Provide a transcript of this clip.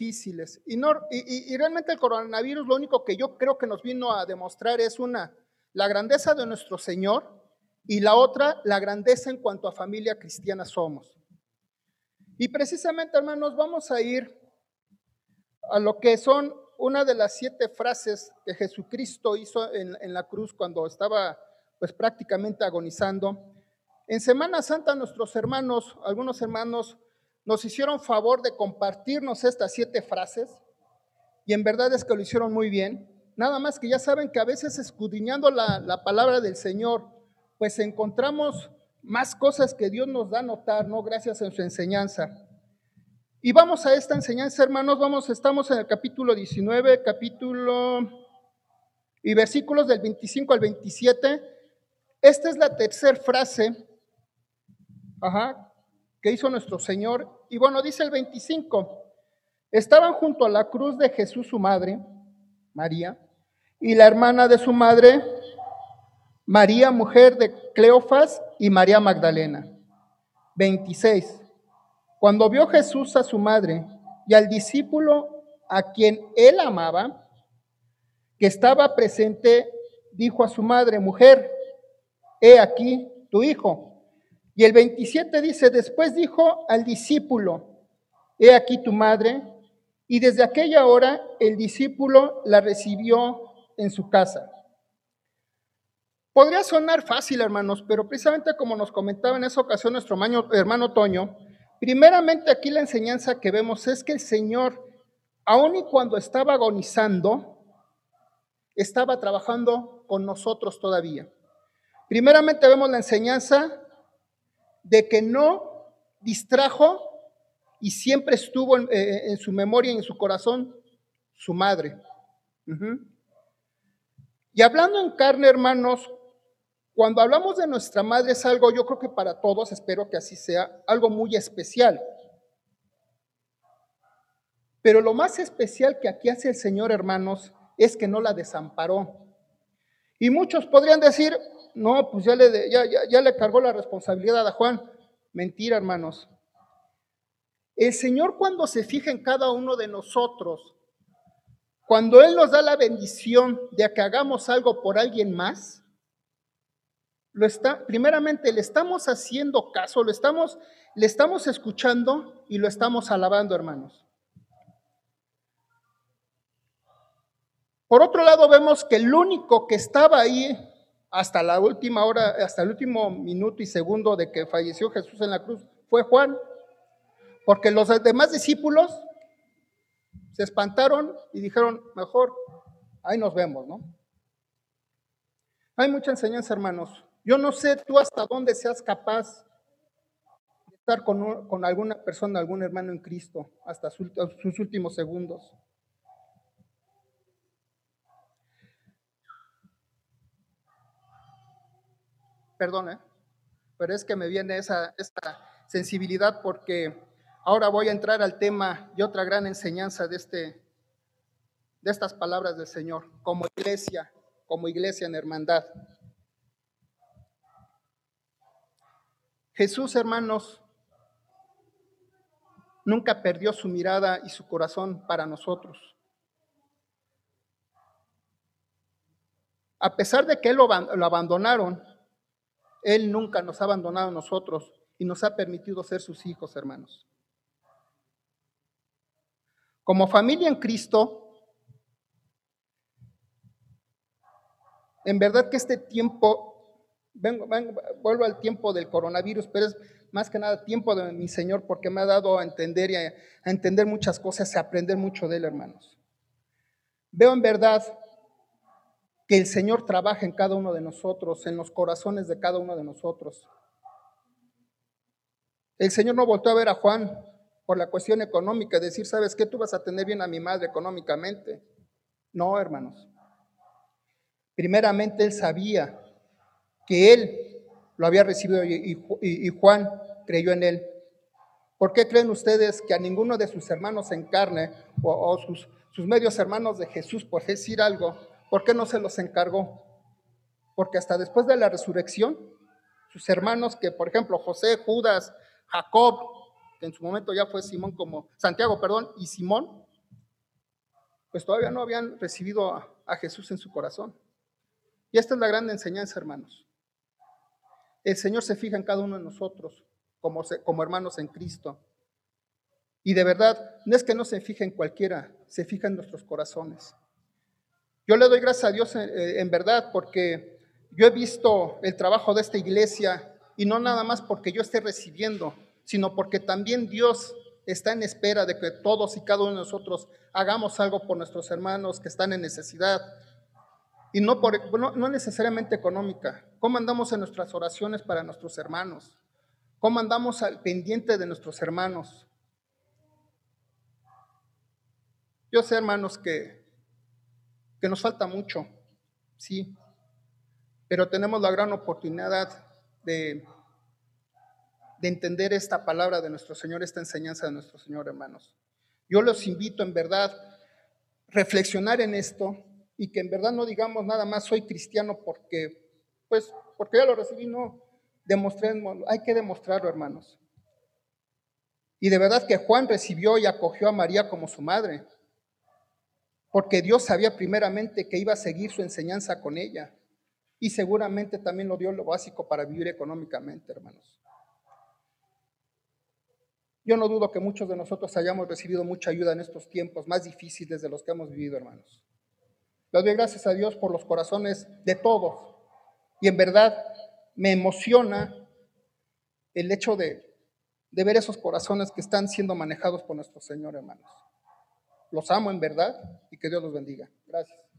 y, realmente el coronavirus lo único que yo creo que nos vino a demostrar es una, la grandeza de nuestro Señor y la otra, la grandeza en cuanto a familia cristiana somos. Y precisamente, hermanos, vamos a ir a lo que son una de las siete frases que Jesucristo hizo en, en la cruz cuando estaba pues prácticamente agonizando. En Semana Santa nuestros hermanos, algunos hermanos, nos hicieron favor de compartirnos estas siete frases y en verdad es que lo hicieron muy bien. Nada más que ya saben que a veces escudriñando la, la palabra del Señor, pues encontramos más cosas que Dios nos da a notar, ¿no? Gracias a su enseñanza. Y vamos a esta enseñanza, hermanos, vamos, estamos en el capítulo 19, capítulo y versículos del 25 al 27. Esta es la tercera frase, ajá, que hizo nuestro Señor. Y bueno, dice el 25, estaban junto a la cruz de Jesús su madre, María, y la hermana de su madre, María, mujer de Cleofas, y María Magdalena. 26. Cuando vio Jesús a su madre y al discípulo a quien él amaba, que estaba presente, dijo a su madre, mujer, he aquí tu hijo. Y el 27 dice, después dijo al discípulo, he aquí tu madre. Y desde aquella hora el discípulo la recibió en su casa. Podría sonar fácil, hermanos, pero precisamente como nos comentaba en esa ocasión nuestro hermano Toño, Primeramente aquí la enseñanza que vemos es que el Señor, aun y cuando estaba agonizando, estaba trabajando con nosotros todavía. Primeramente vemos la enseñanza de que no distrajo y siempre estuvo en, eh, su memoria y en su corazón su madre. Y hablando en carne, hermanos, cuando hablamos de nuestra madre es algo, yo creo que para todos, espero que así sea, algo muy especial. Pero lo más especial que aquí hace el Señor, hermanos, es que no la desamparó. Y muchos podrían decir, no, pues ya le, ya, ya le cargó la responsabilidad a Juan. Mentira, hermanos. El Señor cuando se fija en cada uno de nosotros, cuando Él nos da la bendición de que hagamos algo por alguien más, lo está, primeramente le estamos haciendo caso, lo estamos, le estamos escuchando y lo estamos alabando, hermanos. Por otro lado, vemos que el único que estaba ahí hasta la última hora, hasta el último minuto y segundo de que falleció Jesús en la cruz fue Juan, porque los demás discípulos se espantaron y dijeron, mejor, ahí nos vemos, ¿no? Hay mucha enseñanza, hermanos. Yo no sé tú hasta dónde seas capaz de estar con, alguna persona, algún hermano en Cristo, hasta sus, últimos segundos. Perdón, ¿eh? pero es que me viene esa, sensibilidad porque ahora voy a entrar al tema y otra gran enseñanza de, este, de estas palabras del Señor, como iglesia, como iglesia en hermandad. Jesús, hermanos, nunca perdió su mirada y su corazón para nosotros. A pesar de que lo, abandonaron, Él nunca nos ha abandonado a nosotros y nos ha permitido ser sus hijos, hermanos. Como familia en Cristo, en verdad que este tiempo vengo, vuelvo al tiempo del coronavirus, pero es más que nada tiempo de mi Señor porque me ha dado a entender y a, entender muchas cosas y a aprender mucho de Él, hermanos. Veo en verdad que el Señor trabaja en cada uno de nosotros, en los corazones de cada uno de nosotros. El Señor no volvió a ver a Juan por la cuestión económica, decir, ¿sabes qué? Tú vas a tener bien a mi madre económicamente. No, hermanos. Primeramente Él sabía que él lo había recibido y, Juan creyó en él. ¿Por qué creen ustedes que a ninguno de sus hermanos en carne o, sus, sus medios hermanos de Jesús, por decir algo, ¿por qué no se los encargó? Porque hasta después de la resurrección, sus hermanos que, por ejemplo, José, Judas, Jacob, que en su momento ya fue Simón como, Santiago, perdón, y Simón, pues todavía no habían recibido a, Jesús en su corazón. Y esta es la gran enseñanza, hermanos. El Señor se fija en cada uno de nosotros como, como hermanos en Cristo. Y de verdad, no es que no se fije en cualquiera, se fija en nuestros corazones. Yo le doy gracias a Dios en, eh, en verdad porque yo he visto el trabajo de esta iglesia y no nada más porque yo esté recibiendo, sino porque también Dios está en espera de que todos y cada uno de nosotros hagamos algo por nuestros hermanos que están en necesidad. Y no, por, no, no necesariamente económica. ¿Cómo andamos en nuestras oraciones para nuestros hermanos? ¿Cómo andamos al pendiente de nuestros hermanos? Yo sé, hermanos, que, que nos falta mucho, sí, pero tenemos la gran oportunidad de, de entender esta palabra de nuestro Señor, esta enseñanza de nuestro Señor, hermanos. Yo los invito en verdad a reflexionar en esto y que en verdad no digamos nada más soy cristiano porque, pues, porque ya lo recibí, no, demostremos, hay que demostrarlo, hermanos. Y de verdad que Juan recibió y acogió a María como su madre, porque Dios sabía primeramente que iba a seguir su enseñanza con ella. Y seguramente también lo dio lo básico para vivir económicamente, hermanos. Yo no dudo que muchos de nosotros hayamos recibido mucha ayuda en estos tiempos más difíciles de los que hemos vivido, hermanos. Les doy gracias a Dios por los corazones de todos. Y en verdad me emociona el hecho de, de ver esos corazones que están siendo manejados por nuestro Señor, hermanos. Los amo en verdad y que Dios los bendiga. Gracias.